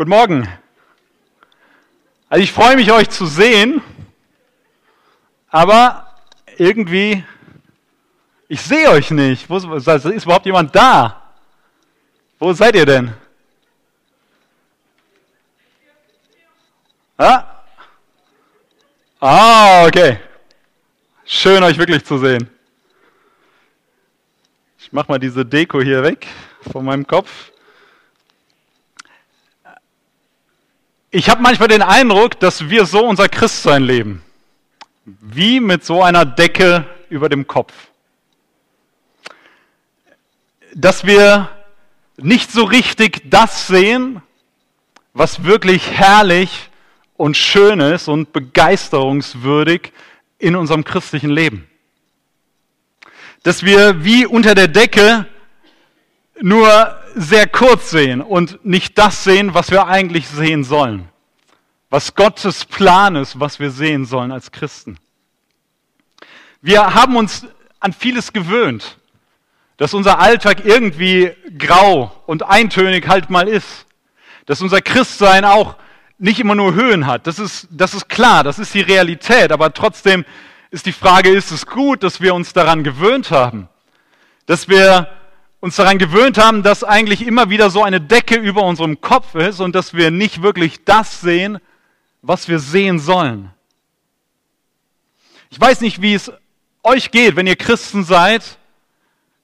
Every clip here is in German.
Guten Morgen. Also ich freue mich, euch zu sehen, aber irgendwie, ich sehe euch nicht. Wo ist, ist überhaupt jemand da? Wo seid ihr denn? Ah, ah okay. Schön, euch wirklich zu sehen. Ich mache mal diese Deko hier weg von meinem Kopf. Ich habe manchmal den Eindruck, dass wir so unser Christsein leben. Wie mit so einer Decke über dem Kopf. Dass wir nicht so richtig das sehen, was wirklich herrlich und schön ist und begeisterungswürdig in unserem christlichen Leben. Dass wir wie unter der Decke nur sehr kurz sehen und nicht das sehen, was wir eigentlich sehen sollen. Was Gottes Plan ist, was wir sehen sollen als Christen. Wir haben uns an vieles gewöhnt, dass unser Alltag irgendwie grau und eintönig halt mal ist. Dass unser Christsein auch nicht immer nur Höhen hat. Das ist, das ist klar, das ist die Realität. Aber trotzdem ist die Frage, ist es gut, dass wir uns daran gewöhnt haben? Dass wir uns daran gewöhnt haben, dass eigentlich immer wieder so eine Decke über unserem Kopf ist und dass wir nicht wirklich das sehen, was wir sehen sollen. Ich weiß nicht, wie es euch geht, wenn ihr Christen seid,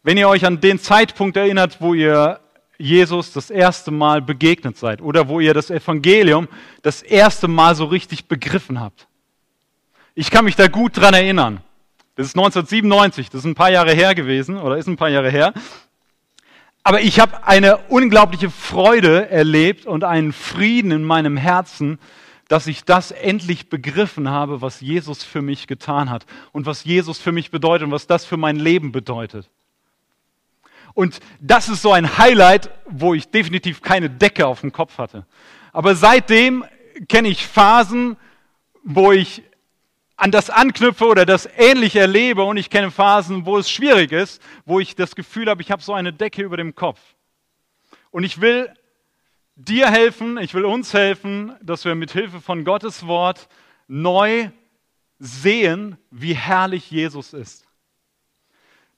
wenn ihr euch an den Zeitpunkt erinnert, wo ihr Jesus das erste Mal begegnet seid oder wo ihr das Evangelium das erste Mal so richtig begriffen habt. Ich kann mich da gut dran erinnern. Das ist 1997, das ist ein paar Jahre her gewesen oder ist ein paar Jahre her. Aber ich habe eine unglaubliche Freude erlebt und einen Frieden in meinem Herzen, dass ich das endlich begriffen habe, was Jesus für mich getan hat und was Jesus für mich bedeutet und was das für mein Leben bedeutet. Und das ist so ein Highlight, wo ich definitiv keine Decke auf dem Kopf hatte. Aber seitdem kenne ich Phasen, wo ich an das anknüpfe oder das ähnlich erlebe und ich kenne Phasen, wo es schwierig ist, wo ich das Gefühl habe, ich habe so eine Decke über dem Kopf. Und ich will dir helfen, ich will uns helfen, dass wir mit Hilfe von Gottes Wort neu sehen, wie herrlich Jesus ist.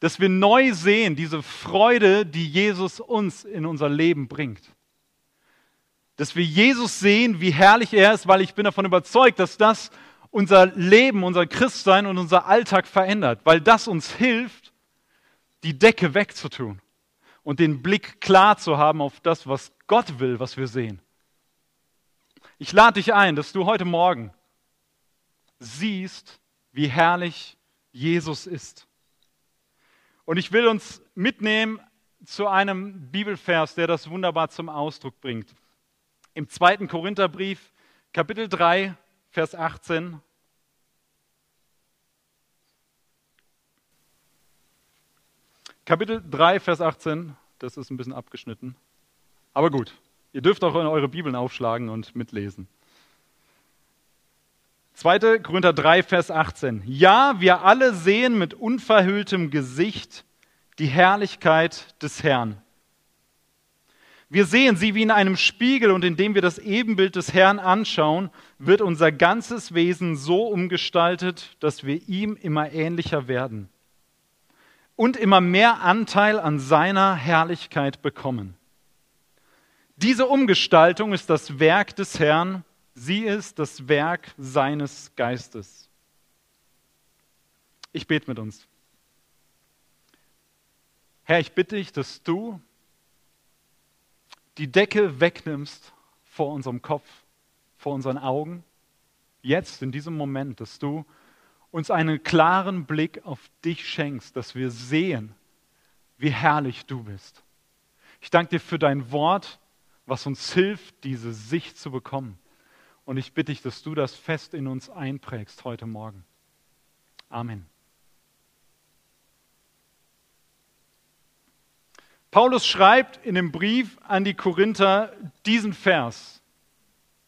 Dass wir neu sehen, diese Freude, die Jesus uns in unser Leben bringt. Dass wir Jesus sehen, wie herrlich er ist, weil ich bin davon überzeugt, dass das unser Leben, unser Christsein und unser Alltag verändert, weil das uns hilft, die Decke wegzutun und den Blick klar zu haben auf das, was Gott will, was wir sehen. Ich lade dich ein, dass du heute Morgen siehst, wie herrlich Jesus ist. Und ich will uns mitnehmen zu einem Bibelvers, der das wunderbar zum Ausdruck bringt. Im zweiten Korintherbrief, Kapitel 3, Vers 18. Kapitel 3, Vers 18, das ist ein bisschen abgeschnitten. Aber gut, ihr dürft auch in eure Bibeln aufschlagen und mitlesen. 2. Korinther 3, Vers 18. Ja, wir alle sehen mit unverhülltem Gesicht die Herrlichkeit des Herrn. Wir sehen sie wie in einem Spiegel und indem wir das Ebenbild des Herrn anschauen, wird unser ganzes Wesen so umgestaltet, dass wir ihm immer ähnlicher werden und immer mehr Anteil an seiner Herrlichkeit bekommen. Diese Umgestaltung ist das Werk des Herrn, sie ist das Werk seines Geistes. Ich bete mit uns. Herr, ich bitte dich, dass du die Decke wegnimmst vor unserem Kopf, vor unseren Augen, jetzt in diesem Moment, dass du uns einen klaren Blick auf dich schenkst, dass wir sehen, wie herrlich du bist. Ich danke dir für dein Wort, was uns hilft, diese Sicht zu bekommen. Und ich bitte dich, dass du das fest in uns einprägst heute Morgen. Amen. Paulus schreibt in dem Brief an die Korinther diesen Vers.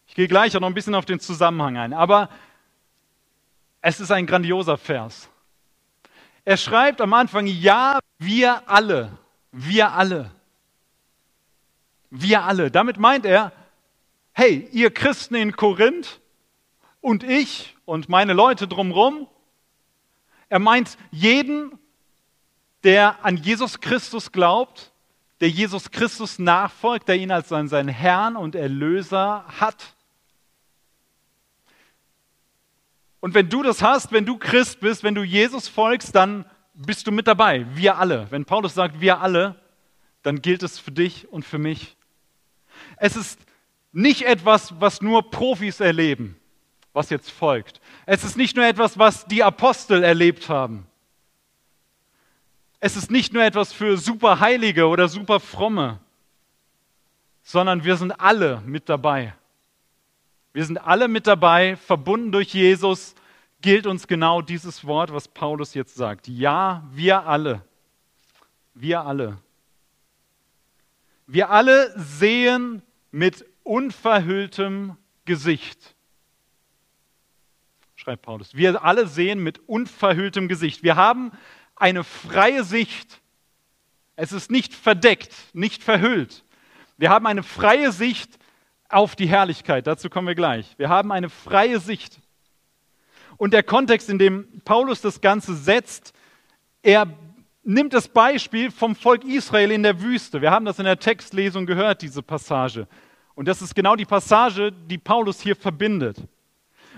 Ich gehe gleich auch noch ein bisschen auf den Zusammenhang ein, aber es ist ein grandioser Vers. Er schreibt am Anfang, ja, wir alle, wir alle, wir alle. Damit meint er, hey, ihr Christen in Korinth und ich und meine Leute drumherum. Er meint jeden, der an Jesus Christus glaubt, der Jesus Christus nachfolgt, der ihn als seinen Herrn und Erlöser hat. Und wenn du das hast, wenn du Christ bist, wenn du Jesus folgst, dann bist du mit dabei. Wir alle. Wenn Paulus sagt, wir alle, dann gilt es für dich und für mich. Es ist nicht etwas, was nur Profis erleben, was jetzt folgt. Es ist nicht nur etwas, was die Apostel erlebt haben. Es ist nicht nur etwas für Superheilige oder Superfromme, sondern wir sind alle mit dabei. Wir sind alle mit dabei, verbunden durch Jesus, gilt uns genau dieses Wort, was Paulus jetzt sagt. Ja, wir alle. Wir alle. Wir alle sehen mit unverhülltem Gesicht. Schreibt Paulus. Wir alle sehen mit unverhülltem Gesicht. Wir haben eine freie Sicht. Es ist nicht verdeckt, nicht verhüllt. Wir haben eine freie Sicht auf die Herrlichkeit. Dazu kommen wir gleich. Wir haben eine freie Sicht. Und der Kontext, in dem Paulus das Ganze setzt, er nimmt das Beispiel vom Volk Israel in der Wüste. Wir haben das in der Textlesung gehört, diese Passage. Und das ist genau die Passage, die Paulus hier verbindet.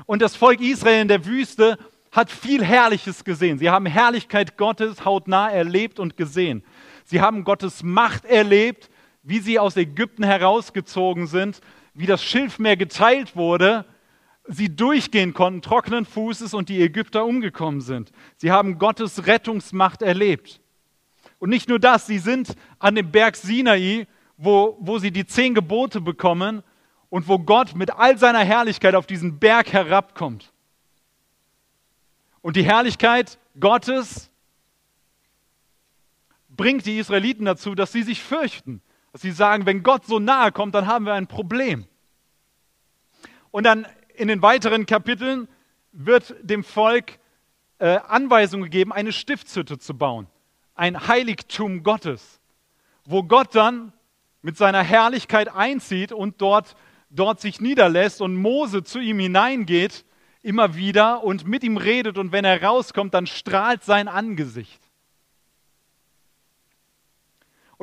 Und das Volk Israel in der Wüste hat viel Herrliches gesehen. Sie haben Herrlichkeit Gottes hautnah erlebt und gesehen. Sie haben Gottes Macht erlebt, wie sie aus Ägypten herausgezogen sind wie das Schilfmeer geteilt wurde, sie durchgehen konnten, trockenen Fußes und die Ägypter umgekommen sind. Sie haben Gottes Rettungsmacht erlebt. Und nicht nur das, sie sind an dem Berg Sinai, wo, wo sie die zehn Gebote bekommen und wo Gott mit all seiner Herrlichkeit auf diesen Berg herabkommt. Und die Herrlichkeit Gottes bringt die Israeliten dazu, dass sie sich fürchten. Dass sie sagen, wenn Gott so nahe kommt, dann haben wir ein Problem. Und dann in den weiteren Kapiteln wird dem Volk äh, Anweisung gegeben, eine Stiftshütte zu bauen. Ein Heiligtum Gottes, wo Gott dann mit seiner Herrlichkeit einzieht und dort, dort sich niederlässt und Mose zu ihm hineingeht, immer wieder und mit ihm redet und wenn er rauskommt, dann strahlt sein Angesicht.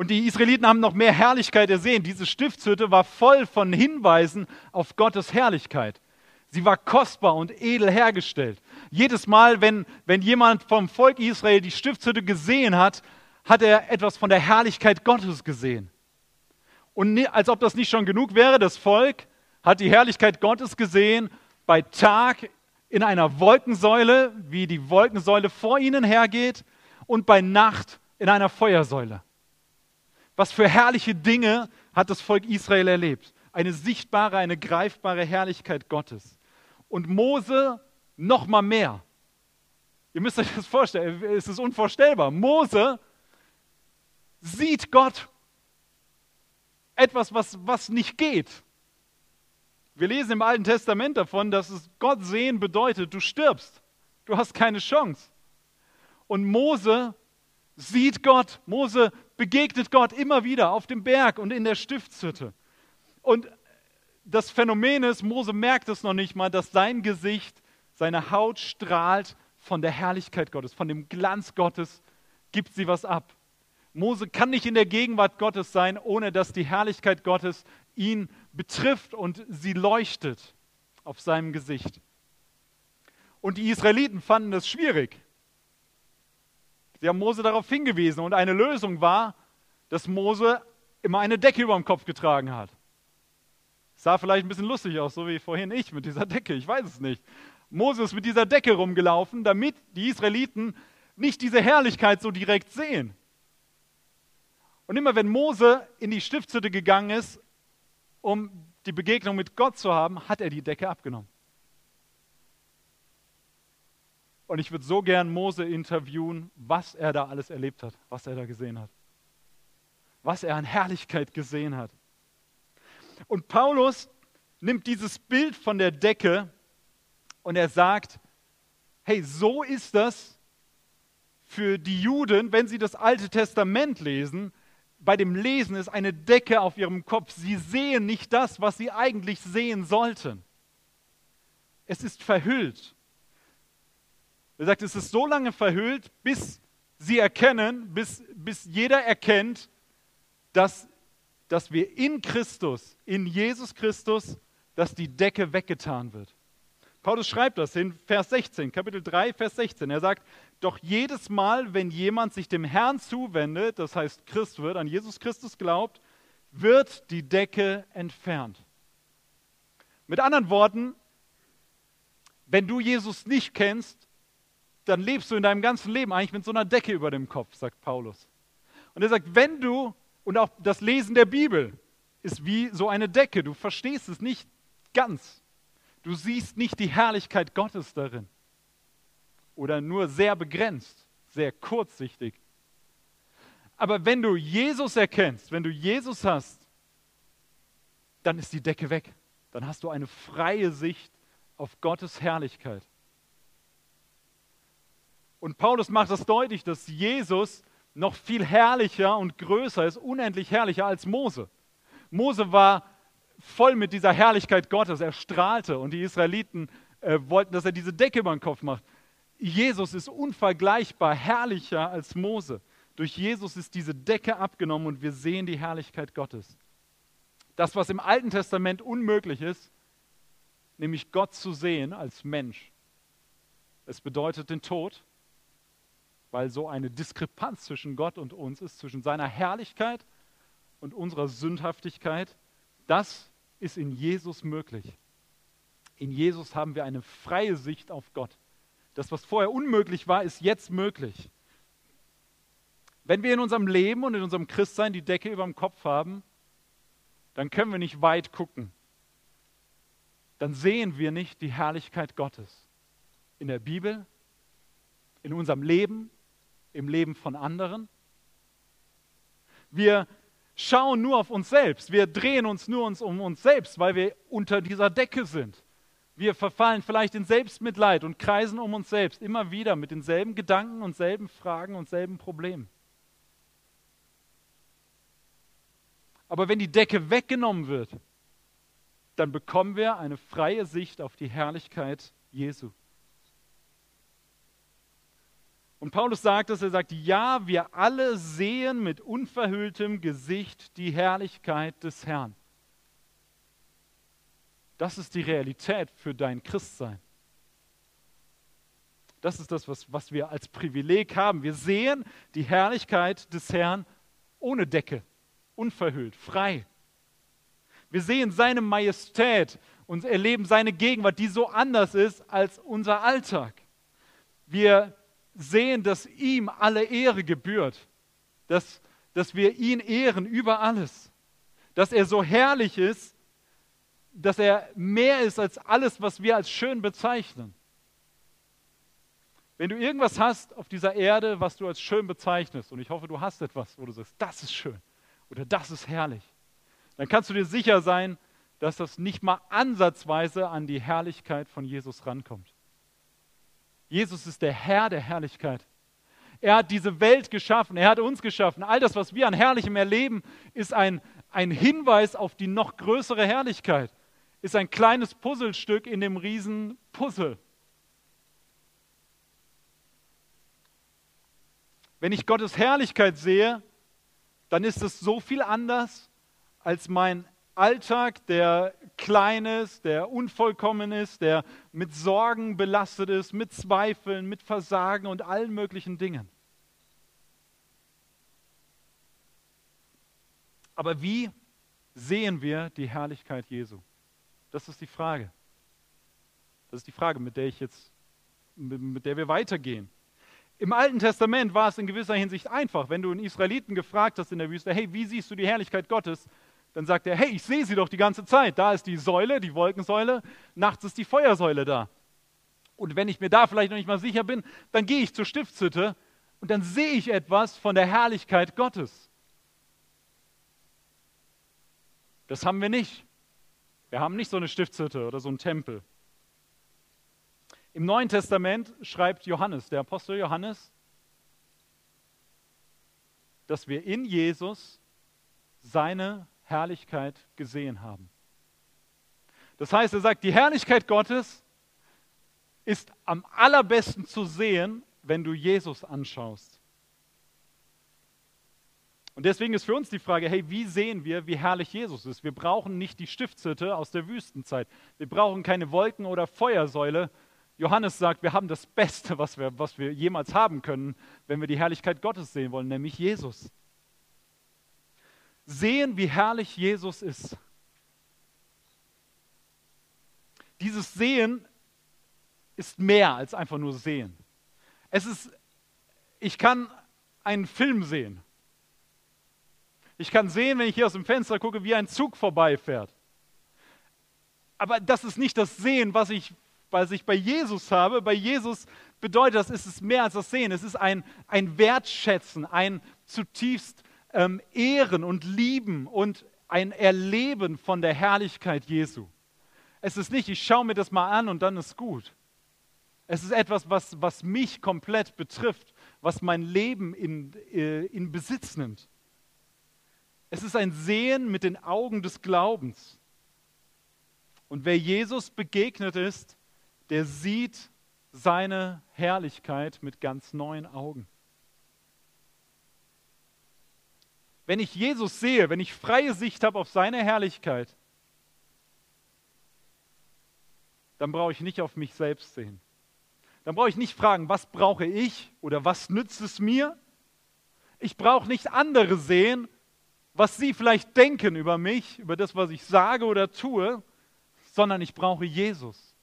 Und die Israeliten haben noch mehr Herrlichkeit ersehen. Diese Stiftshütte war voll von Hinweisen auf Gottes Herrlichkeit. Sie war kostbar und edel hergestellt. Jedes Mal, wenn, wenn jemand vom Volk Israel die Stiftshütte gesehen hat, hat er etwas von der Herrlichkeit Gottes gesehen. Und als ob das nicht schon genug wäre, das Volk hat die Herrlichkeit Gottes gesehen bei Tag in einer Wolkensäule, wie die Wolkensäule vor ihnen hergeht, und bei Nacht in einer Feuersäule. Was für herrliche Dinge hat das Volk Israel erlebt? Eine sichtbare, eine greifbare Herrlichkeit Gottes. Und Mose noch mal mehr. Ihr müsst euch das vorstellen, es ist unvorstellbar. Mose sieht Gott etwas, was, was nicht geht. Wir lesen im Alten Testament davon, dass es Gott sehen bedeutet, du stirbst, du hast keine Chance. Und Mose sieht Gott, Mose begegnet Gott immer wieder auf dem Berg und in der Stiftshütte. Und das Phänomen ist, Mose merkt es noch nicht mal, dass sein Gesicht, seine Haut strahlt von der Herrlichkeit Gottes, von dem Glanz Gottes, gibt sie was ab. Mose kann nicht in der Gegenwart Gottes sein, ohne dass die Herrlichkeit Gottes ihn betrifft und sie leuchtet auf seinem Gesicht. Und die Israeliten fanden das schwierig. Sie haben Mose darauf hingewiesen und eine Lösung war, dass Mose immer eine Decke über dem Kopf getragen hat. Sah vielleicht ein bisschen lustig aus, so wie vorhin ich mit dieser Decke, ich weiß es nicht. Mose ist mit dieser Decke rumgelaufen, damit die Israeliten nicht diese Herrlichkeit so direkt sehen. Und immer wenn Mose in die Stiftshütte gegangen ist, um die Begegnung mit Gott zu haben, hat er die Decke abgenommen. Und ich würde so gern Mose interviewen, was er da alles erlebt hat, was er da gesehen hat. Was er an Herrlichkeit gesehen hat. Und Paulus nimmt dieses Bild von der Decke und er sagt, hey, so ist das für die Juden, wenn sie das Alte Testament lesen, bei dem Lesen ist eine Decke auf ihrem Kopf. Sie sehen nicht das, was sie eigentlich sehen sollten. Es ist verhüllt. Er sagt, es ist so lange verhüllt, bis sie erkennen, bis, bis jeder erkennt, dass, dass wir in Christus, in Jesus Christus, dass die Decke weggetan wird. Paulus schreibt das in Vers 16, Kapitel 3, Vers 16. Er sagt, doch jedes Mal, wenn jemand sich dem Herrn zuwendet, das heißt Christ wird, an Jesus Christus glaubt, wird die Decke entfernt. Mit anderen Worten, wenn du Jesus nicht kennst, dann lebst du in deinem ganzen Leben eigentlich mit so einer Decke über dem Kopf, sagt Paulus. Und er sagt, wenn du, und auch das Lesen der Bibel ist wie so eine Decke, du verstehst es nicht ganz. Du siehst nicht die Herrlichkeit Gottes darin. Oder nur sehr begrenzt, sehr kurzsichtig. Aber wenn du Jesus erkennst, wenn du Jesus hast, dann ist die Decke weg. Dann hast du eine freie Sicht auf Gottes Herrlichkeit. Und Paulus macht das deutlich, dass Jesus noch viel herrlicher und größer ist, unendlich herrlicher als Mose. Mose war voll mit dieser Herrlichkeit Gottes, er strahlte und die Israeliten äh, wollten, dass er diese Decke über den Kopf macht. Jesus ist unvergleichbar herrlicher als Mose. Durch Jesus ist diese Decke abgenommen und wir sehen die Herrlichkeit Gottes. Das, was im Alten Testament unmöglich ist, nämlich Gott zu sehen als Mensch. Es bedeutet den Tod, weil so eine Diskrepanz zwischen Gott und uns ist, zwischen seiner Herrlichkeit und unserer Sündhaftigkeit. Das ist in Jesus möglich. In Jesus haben wir eine freie Sicht auf Gott. Das, was vorher unmöglich war, ist jetzt möglich. Wenn wir in unserem Leben und in unserem Christsein die Decke über dem Kopf haben, dann können wir nicht weit gucken. Dann sehen wir nicht die Herrlichkeit Gottes. In der Bibel, in unserem Leben, im Leben von anderen. Wir schauen nur auf uns selbst. Wir drehen uns nur um uns selbst, weil wir unter dieser Decke sind. Wir verfallen vielleicht in Selbstmitleid und kreisen um uns selbst immer wieder mit denselben Gedanken und selben Fragen und selben Problemen. Aber wenn die Decke weggenommen wird, dann bekommen wir eine freie Sicht auf die Herrlichkeit Jesu. Und Paulus sagt es, er sagt, ja, wir alle sehen mit unverhülltem Gesicht die Herrlichkeit des Herrn. Das ist die Realität für dein Christsein. Das ist das, was, was wir als Privileg haben. Wir sehen die Herrlichkeit des Herrn ohne Decke, unverhüllt, frei. Wir sehen seine Majestät und erleben seine Gegenwart, die so anders ist als unser Alltag. Wir sehen, dass ihm alle Ehre gebührt, dass, dass wir ihn ehren über alles, dass er so herrlich ist, dass er mehr ist als alles, was wir als schön bezeichnen. Wenn du irgendwas hast auf dieser Erde, was du als schön bezeichnest, und ich hoffe, du hast etwas, wo du sagst, das ist schön oder das ist herrlich, dann kannst du dir sicher sein, dass das nicht mal ansatzweise an die Herrlichkeit von Jesus rankommt. Jesus ist der Herr der Herrlichkeit. Er hat diese Welt geschaffen, er hat uns geschaffen. All das, was wir an Herrlichem erleben, ist ein, ein Hinweis auf die noch größere Herrlichkeit, ist ein kleines Puzzlestück in dem riesen Puzzle. Wenn ich Gottes Herrlichkeit sehe, dann ist es so viel anders als mein Alltag, der klein ist, der unvollkommen ist, der mit Sorgen belastet ist, mit Zweifeln, mit Versagen und allen möglichen Dingen. Aber wie sehen wir die Herrlichkeit Jesu? Das ist die Frage. Das ist die Frage, mit der ich jetzt, mit der wir weitergehen. Im Alten Testament war es in gewisser Hinsicht einfach. Wenn du einen Israeliten gefragt hast in der Wüste, hey, wie siehst du die Herrlichkeit Gottes? Dann sagt er, hey, ich sehe sie doch die ganze Zeit. Da ist die Säule, die Wolkensäule, nachts ist die Feuersäule da. Und wenn ich mir da vielleicht noch nicht mal sicher bin, dann gehe ich zur Stiftshütte und dann sehe ich etwas von der Herrlichkeit Gottes. Das haben wir nicht. Wir haben nicht so eine Stiftshütte oder so einen Tempel. Im Neuen Testament schreibt Johannes, der Apostel Johannes, dass wir in Jesus seine Herrlichkeit gesehen haben. Das heißt, er sagt, die Herrlichkeit Gottes ist am allerbesten zu sehen, wenn du Jesus anschaust. Und deswegen ist für uns die Frage, hey, wie sehen wir, wie herrlich Jesus ist? Wir brauchen nicht die Stiftshütte aus der Wüstenzeit. Wir brauchen keine Wolken- oder Feuersäule. Johannes sagt, wir haben das Beste, was wir, was wir jemals haben können, wenn wir die Herrlichkeit Gottes sehen wollen, nämlich Jesus. Sehen, wie herrlich Jesus ist. Dieses Sehen ist mehr als einfach nur sehen. Es ist, ich kann einen Film sehen. Ich kann sehen, wenn ich hier aus dem Fenster gucke, wie ein Zug vorbeifährt. Aber das ist nicht das Sehen, was ich, was ich bei Jesus habe. Bei Jesus bedeutet das, ist es mehr als das Sehen. Es ist ein, ein Wertschätzen, ein zutiefst ähm, Ehren und Lieben und ein Erleben von der Herrlichkeit Jesu. Es ist nicht, ich schaue mir das mal an und dann ist gut. Es ist etwas, was, was mich komplett betrifft, was mein Leben in, äh, in Besitz nimmt. Es ist ein Sehen mit den Augen des Glaubens. Und wer Jesus begegnet ist, der sieht seine Herrlichkeit mit ganz neuen Augen. Wenn ich Jesus sehe, wenn ich freie Sicht habe auf seine Herrlichkeit, dann brauche ich nicht auf mich selbst sehen. Dann brauche ich nicht fragen, was brauche ich oder was nützt es mir. Ich brauche nicht andere sehen, was sie vielleicht denken über mich, über das, was ich sage oder tue, sondern ich brauche Jesus.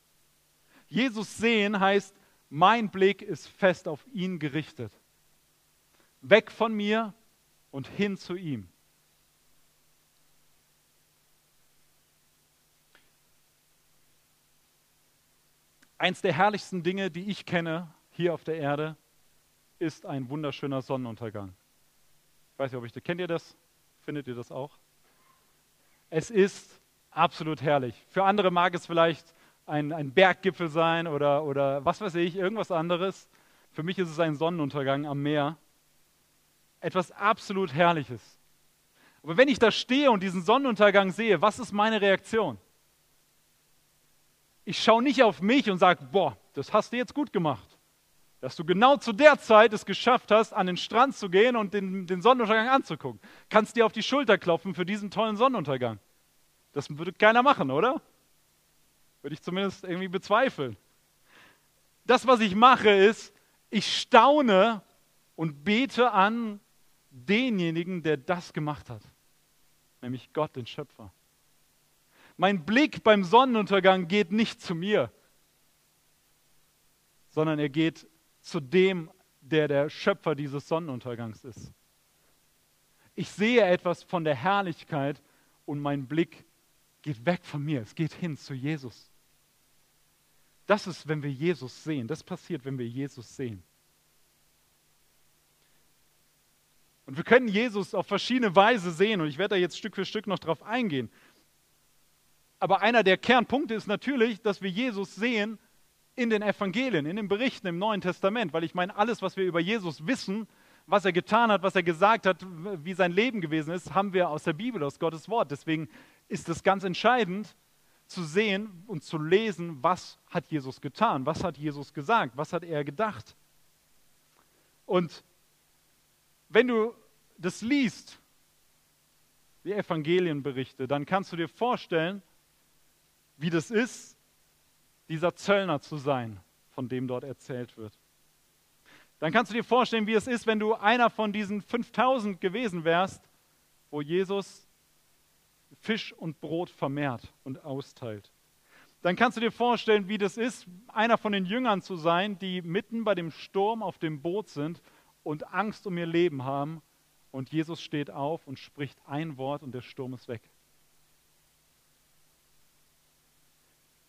Jesus sehen heißt, mein Blick ist fest auf ihn gerichtet. Weg von mir und hin zu ihm. Eins der herrlichsten Dinge, die ich kenne hier auf der Erde, ist ein wunderschöner Sonnenuntergang. Ich weiß nicht, ob ich das, kennt ihr das? Findet ihr das auch? Es ist absolut herrlich. Für andere mag es vielleicht ein, ein Berggipfel sein oder, oder was weiß ich, irgendwas anderes. Für mich ist es ein Sonnenuntergang am Meer. Etwas absolut Herrliches. Aber wenn ich da stehe und diesen Sonnenuntergang sehe, was ist meine Reaktion? Ich schaue nicht auf mich und sage, boah, das hast du jetzt gut gemacht. Dass du genau zu der Zeit es geschafft hast, an den Strand zu gehen und den, den Sonnenuntergang anzugucken. Kannst dir auf die Schulter klopfen für diesen tollen Sonnenuntergang. Das würde keiner machen, oder? Würde ich zumindest irgendwie bezweifeln. Das, was ich mache, ist, ich staune und bete an denjenigen, der das gemacht hat, nämlich Gott, den Schöpfer. Mein Blick beim Sonnenuntergang geht nicht zu mir, sondern er geht zu dem, der der Schöpfer dieses Sonnenuntergangs ist. Ich sehe etwas von der Herrlichkeit und mein Blick geht weg von mir. Es geht hin zu Jesus. Das ist, wenn wir Jesus sehen. Das passiert, wenn wir Jesus sehen. Und wir können Jesus auf verschiedene Weise sehen und ich werde da jetzt Stück für Stück noch drauf eingehen. Aber einer der Kernpunkte ist natürlich, dass wir Jesus sehen in den Evangelien, in den Berichten im Neuen Testament, weil ich meine, alles, was wir über Jesus wissen, was er getan hat, was er gesagt hat, wie sein Leben gewesen ist, haben wir aus der Bibel, aus Gottes Wort. Deswegen ist es ganz entscheidend zu sehen und zu lesen, was hat Jesus getan, was hat Jesus gesagt, was hat er gedacht. Und wenn du das liest, die Evangelienberichte, dann kannst du dir vorstellen, wie das ist, dieser Zöllner zu sein, von dem dort erzählt wird. Dann kannst du dir vorstellen, wie es ist, wenn du einer von diesen 5000 gewesen wärst, wo Jesus Fisch und Brot vermehrt und austeilt. Dann kannst du dir vorstellen, wie das ist, einer von den Jüngern zu sein, die mitten bei dem Sturm auf dem Boot sind und Angst um ihr Leben haben. Und Jesus steht auf und spricht ein Wort und der Sturm ist weg.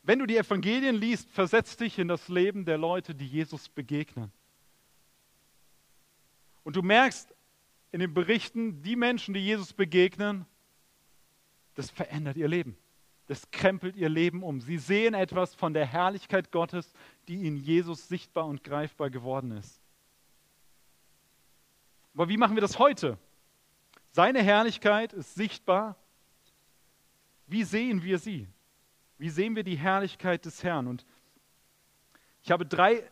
Wenn du die Evangelien liest, versetz dich in das Leben der Leute, die Jesus begegnen. Und du merkst in den Berichten, die Menschen, die Jesus begegnen, das verändert ihr Leben. Das krempelt ihr Leben um. Sie sehen etwas von der Herrlichkeit Gottes, die in Jesus sichtbar und greifbar geworden ist. Aber wie machen wir das heute? Seine Herrlichkeit ist sichtbar. Wie sehen wir sie? Wie sehen wir die Herrlichkeit des Herrn? Und ich habe drei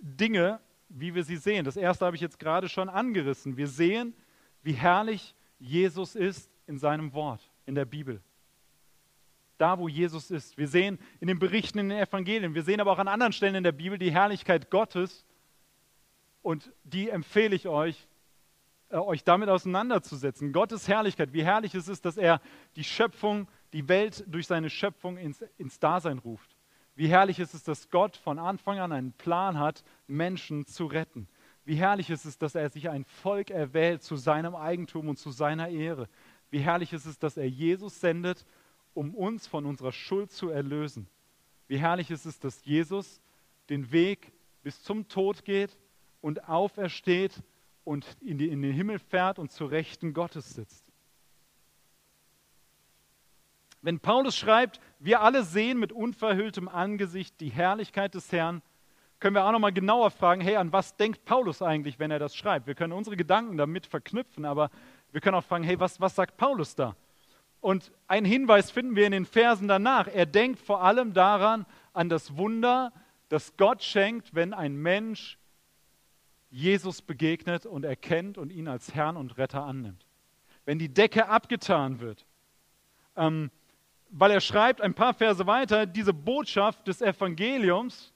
Dinge, wie wir sie sehen. Das erste habe ich jetzt gerade schon angerissen. Wir sehen, wie herrlich Jesus ist in seinem Wort, in der Bibel. Da, wo Jesus ist. Wir sehen in den Berichten in den Evangelien, wir sehen aber auch an anderen Stellen in der Bibel die Herrlichkeit Gottes. Und die empfehle ich euch, euch damit auseinanderzusetzen. Gottes Herrlichkeit, wie herrlich es ist, dass er die Schöpfung, die Welt durch seine Schöpfung ins, ins Dasein ruft. Wie herrlich ist es, dass Gott von Anfang an einen Plan hat, Menschen zu retten. Wie herrlich ist es, dass er sich ein Volk erwählt zu seinem Eigentum und zu seiner Ehre. Wie herrlich ist es, dass er Jesus sendet, um uns von unserer Schuld zu erlösen. Wie herrlich ist es, dass Jesus den Weg bis zum Tod geht und aufersteht und in, die, in den Himmel fährt und zur Rechten Gottes sitzt. Wenn Paulus schreibt, wir alle sehen mit unverhülltem Angesicht die Herrlichkeit des Herrn, können wir auch nochmal genauer fragen, hey, an was denkt Paulus eigentlich, wenn er das schreibt? Wir können unsere Gedanken damit verknüpfen, aber wir können auch fragen, hey, was, was sagt Paulus da? Und einen Hinweis finden wir in den Versen danach. Er denkt vor allem daran, an das Wunder, das Gott schenkt, wenn ein Mensch Jesus begegnet und erkennt und ihn als Herrn und Retter annimmt. Wenn die Decke abgetan wird. Ähm, weil er schreibt ein paar Verse weiter, diese Botschaft des Evangeliums,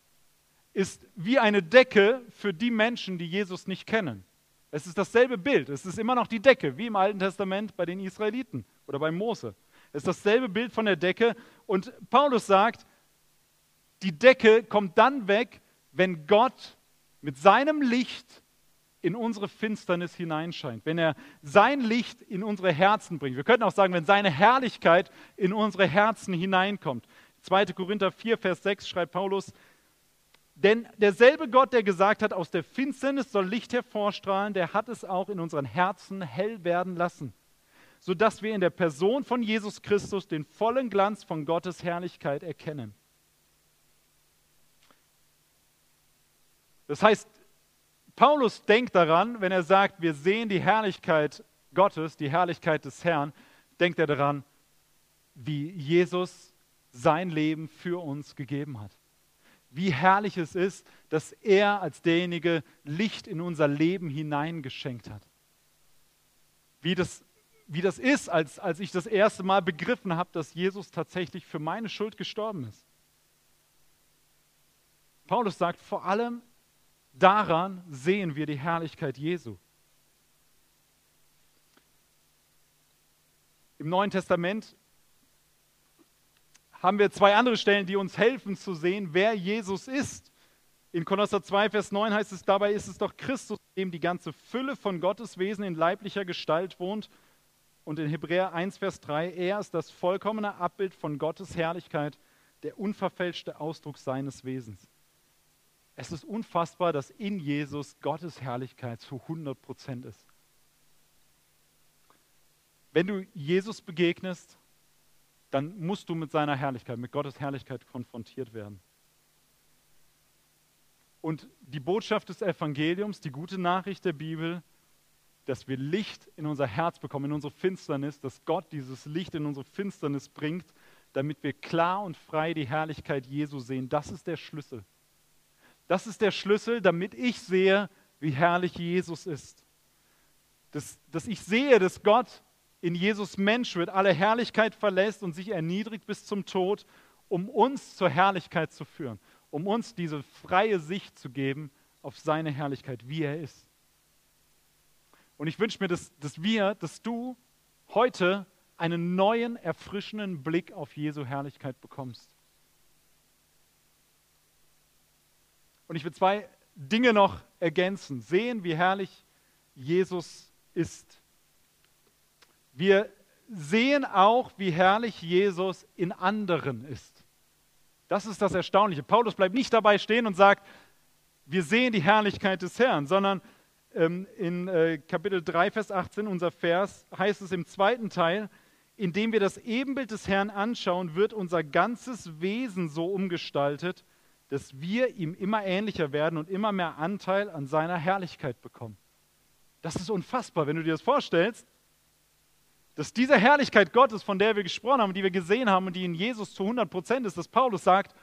ist wie eine Decke für die Menschen, die Jesus nicht kennen. Es ist dasselbe Bild. Es ist immer noch die Decke, wie im Alten Testament bei den Israeliten oder bei Mose. Es ist dasselbe Bild von der Decke. Und Paulus sagt, die Decke kommt dann weg, wenn Gott mit seinem Licht in unsere Finsternis hineinscheint, wenn er sein Licht in unsere Herzen bringt. Wir könnten auch sagen, wenn seine Herrlichkeit in unsere Herzen hineinkommt. 2. Korinther 4, Vers 6 schreibt Paulus, denn derselbe Gott, der gesagt hat, aus der Finsternis soll Licht hervorstrahlen, der hat es auch in unseren Herzen hell werden lassen, sodass wir in der Person von Jesus Christus den vollen Glanz von Gottes Herrlichkeit erkennen. Das heißt, Paulus denkt daran, wenn er sagt, wir sehen die Herrlichkeit Gottes, die Herrlichkeit des Herrn, denkt er daran, wie Jesus sein Leben für uns gegeben hat wie herrlich es ist, dass er als derjenige Licht in unser Leben hineingeschenkt hat. Wie das, wie das ist, als, als ich das erste Mal begriffen habe, dass Jesus tatsächlich für meine Schuld gestorben ist. Paulus sagt, vor allem daran sehen wir die Herrlichkeit Jesu. Im Neuen Testament haben wir zwei andere Stellen, die uns helfen zu sehen, wer Jesus ist. In Kolosser 2, Vers 9 heißt es, dabei ist es doch Christus, dem die ganze Fülle von Gottes Wesen in leiblicher Gestalt wohnt. Und in Hebräer 1, Vers 3, er ist das vollkommene Abbild von Gottes Herrlichkeit, der unverfälschte Ausdruck seines Wesens. Es ist unfassbar, dass in Jesus Gottes Herrlichkeit zu 100 Prozent ist. Wenn du Jesus begegnest, dann musst du mit seiner Herrlichkeit, mit Gottes Herrlichkeit konfrontiert werden. Und die Botschaft des Evangeliums, die gute Nachricht der Bibel, dass wir Licht in unser Herz bekommen, in unsere Finsternis, dass Gott dieses Licht in unsere Finsternis bringt, damit wir klar und frei die Herrlichkeit Jesu sehen, das ist der Schlüssel. Das ist der Schlüssel, damit ich sehe, wie herrlich Jesus ist. Dass, dass ich sehe, dass Gott in Jesus Mensch wird, alle Herrlichkeit verlässt und sich erniedrigt bis zum Tod, um uns zur Herrlichkeit zu führen, um uns diese freie Sicht zu geben auf seine Herrlichkeit, wie er ist. Und ich wünsche mir, dass, dass wir, dass du heute einen neuen, erfrischenden Blick auf Jesu Herrlichkeit bekommst. Und ich will zwei Dinge noch ergänzen. Sehen, wie herrlich Jesus ist. Wir sehen auch, wie herrlich Jesus in anderen ist. Das ist das Erstaunliche. Paulus bleibt nicht dabei stehen und sagt, wir sehen die Herrlichkeit des Herrn, sondern ähm, in äh, Kapitel 3, Vers 18, unser Vers, heißt es im zweiten Teil, indem wir das Ebenbild des Herrn anschauen, wird unser ganzes Wesen so umgestaltet, dass wir ihm immer ähnlicher werden und immer mehr Anteil an seiner Herrlichkeit bekommen. Das ist unfassbar, wenn du dir das vorstellst. dass diese Herrlichkeit Gottes, von der wir gesprochen haben, die wir gesehen haben und die in Jesus zu 100 Prozent ist, dass Paulus sagt,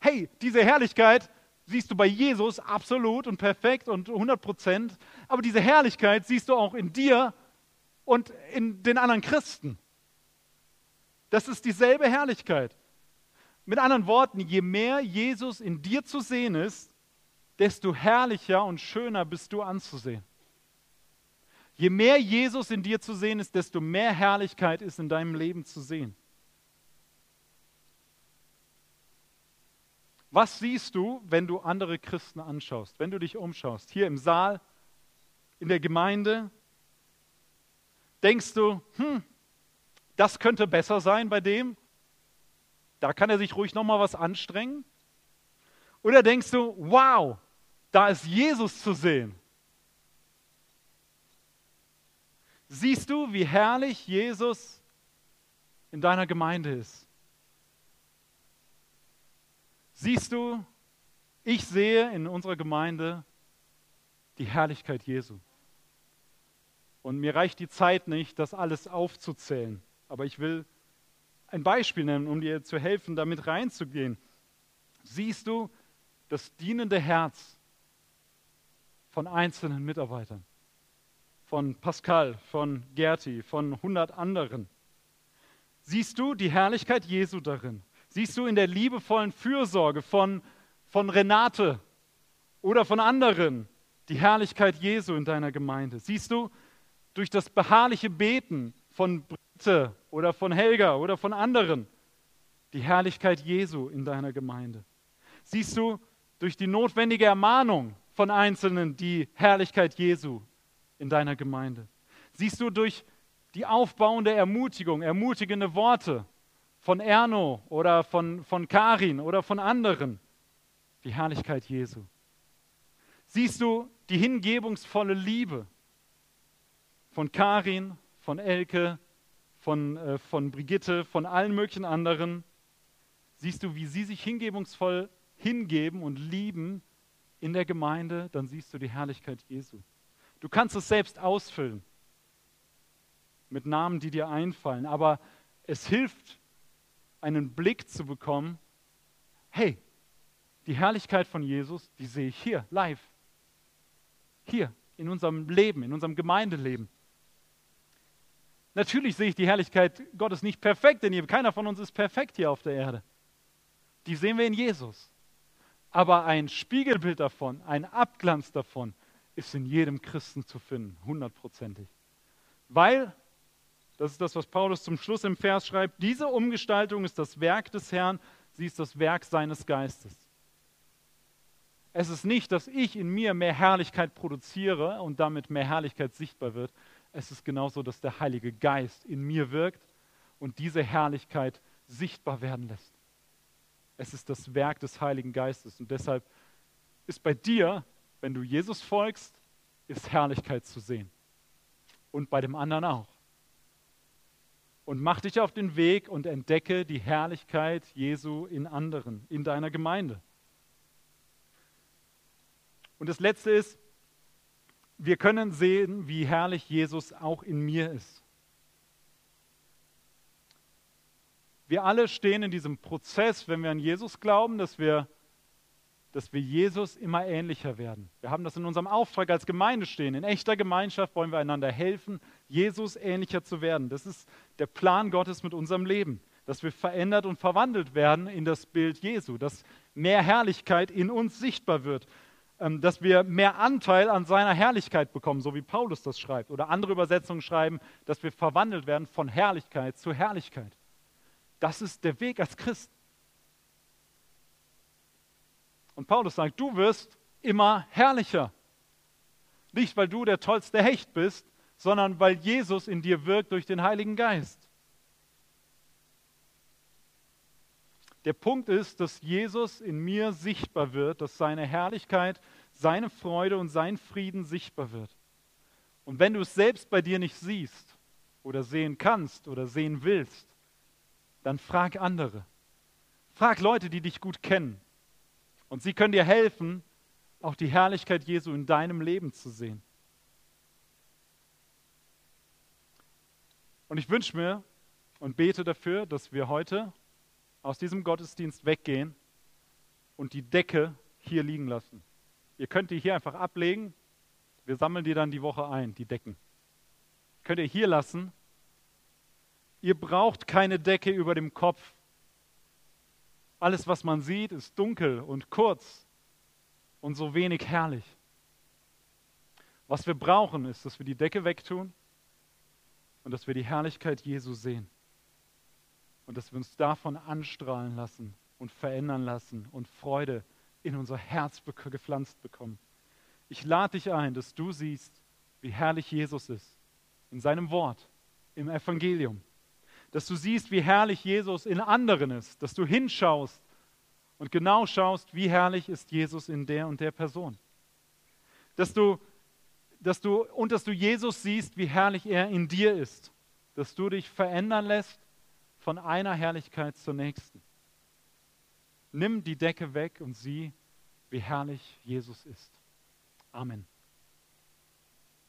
hey, diese Herrlichkeit siehst du bei Jesus absolut und perfekt und 100 Prozent, aber diese Herrlichkeit siehst du auch in dir und in den anderen Christen. Das ist dieselbe Herrlichkeit. Mit anderen Worten, je mehr Jesus in dir zu sehen ist, desto herrlicher und schöner bist du anzusehen. Je mehr Jesus in dir zu sehen ist, desto mehr Herrlichkeit ist in deinem Leben zu sehen. Was siehst du, wenn du andere Christen anschaust, wenn du dich umschaust? Hier im Saal, in der Gemeinde? Denkst du, hm, das könnte besser sein bei dem? Da kann er sich ruhig nochmal was anstrengen? Oder denkst du, wow, da ist Jesus zu sehen? Siehst du, wie herrlich Jesus in deiner Gemeinde ist? Siehst du, ich sehe in unserer Gemeinde die Herrlichkeit Jesu. Und mir reicht die Zeit nicht, das alles aufzuzählen. Aber ich will ein Beispiel nennen, um dir zu helfen, damit reinzugehen. Siehst du das dienende Herz von einzelnen Mitarbeitern? Von Pascal, von Gerti, von 100 anderen. Siehst du die Herrlichkeit Jesu darin? siehst du in der liebevollen Fürsorge von, von Renate oder von anderen die Herrlichkeit Jesu in deiner Gemeinde. Siehst du durch das beharrliche Beten von Britte oder von Helga oder von anderen die Herrlichkeit Jesu in deiner Gemeinde. Siehst du durch die notwendige Ermahnung von Einzelnen die Herrlichkeit Jesu in deiner Gemeinde. Siehst du durch die aufbauende Ermutigung, ermutigende Worte von Erno oder von, von Karin oder von anderen die Herrlichkeit Jesu? Siehst du die hingebungsvolle Liebe von Karin, von Elke, von, äh, von Brigitte, von allen möglichen anderen? Siehst du, wie sie sich hingebungsvoll hingeben und lieben in der Gemeinde, dann siehst du die Herrlichkeit Jesu. Du kannst es selbst ausfüllen mit Namen, die dir einfallen, aber es hilft einen Blick zu bekommen, hey, die Herrlichkeit von Jesus, die sehe ich hier, live. Hier, in unserem Leben, in unserem Gemeindeleben. Natürlich sehe ich die Herrlichkeit Gottes nicht perfekt, denn keiner von uns ist perfekt hier auf der Erde. Die sehen wir in Jesus. Aber ein Spiegelbild davon, ein Abglanz davon, ist in jedem Christen zu finden, hundertprozentig. Weil das ist das, was Paulus zum Schluss im Vers schreibt. Diese Umgestaltung ist das Werk des Herrn, sie ist das Werk seines Geistes. Es ist nicht, dass ich in mir mehr Herrlichkeit produziere und damit mehr Herrlichkeit sichtbar wird. Es ist genauso, dass der Heilige Geist in mir wirkt und diese Herrlichkeit sichtbar werden lässt. Es ist das Werk des Heiligen Geistes und deshalb ist bei dir, wenn du Jesus folgst, ist Herrlichkeit zu sehen. Und bei dem anderen auch und mach dich auf den Weg und entdecke die Herrlichkeit Jesu in anderen, in deiner Gemeinde. Und das Letzte ist, wir können sehen, wie herrlich Jesus auch in mir ist. Wir alle stehen in diesem Prozess, wenn wir an Jesus glauben, dass wir dass wir Jesus immer ähnlicher werden. Wir haben das in unserem Auftrag als Gemeinde stehen. In echter Gemeinschaft wollen wir einander helfen, Jesus ähnlicher zu werden. Das ist der Plan Gottes mit unserem Leben, dass wir verändert und verwandelt werden in das Bild Jesu, dass mehr Herrlichkeit in uns sichtbar wird, dass wir mehr Anteil an seiner Herrlichkeit bekommen, so wie Paulus das schreibt. Oder andere Übersetzungen schreiben, dass wir verwandelt werden von Herrlichkeit zu Herrlichkeit. Das ist der Weg als Christ. Und Paulus sagt, du wirst immer herrlicher. Nicht, weil du der tollste Hecht bist, sondern weil Jesus in dir wirkt durch den Heiligen Geist. Der Punkt ist, dass Jesus in mir sichtbar wird, dass seine Herrlichkeit, seine Freude und sein Frieden sichtbar wird. Und wenn du es selbst bei dir nicht siehst oder sehen kannst oder sehen willst, dann frag andere. Frag Leute, die dich gut kennen. Und sie können dir helfen, auch die Herrlichkeit Jesu in deinem Leben zu sehen. Und ich wünsche mir und bete dafür, dass wir heute aus diesem Gottesdienst weggehen und die Decke hier liegen lassen. Ihr könnt die hier einfach ablegen. Wir sammeln die dann die Woche ein, die Decken. Könnt ihr hier lassen. Ihr braucht keine Decke über dem Kopf. Alles, was man sieht, ist dunkel und kurz und so wenig herrlich. Was wir brauchen, ist, dass wir die Decke wegtun und dass wir die Herrlichkeit Jesu sehen. Und dass wir uns davon anstrahlen lassen und verändern lassen und Freude in unser Herz gepflanzt bekommen. Ich lade dich ein, dass du siehst, wie herrlich Jesus ist in seinem Wort, im Evangelium. Dass du siehst, wie herrlich Jesus in anderen ist, dass du hinschaust und genau schaust, wie herrlich ist Jesus in der und der Person. Dass du, dass du, und dass du Jesus siehst, wie herrlich er in dir ist. Dass du dich verändern lässt von einer Herrlichkeit zur nächsten. Nimm die Decke weg und sieh, wie herrlich Jesus ist. Amen.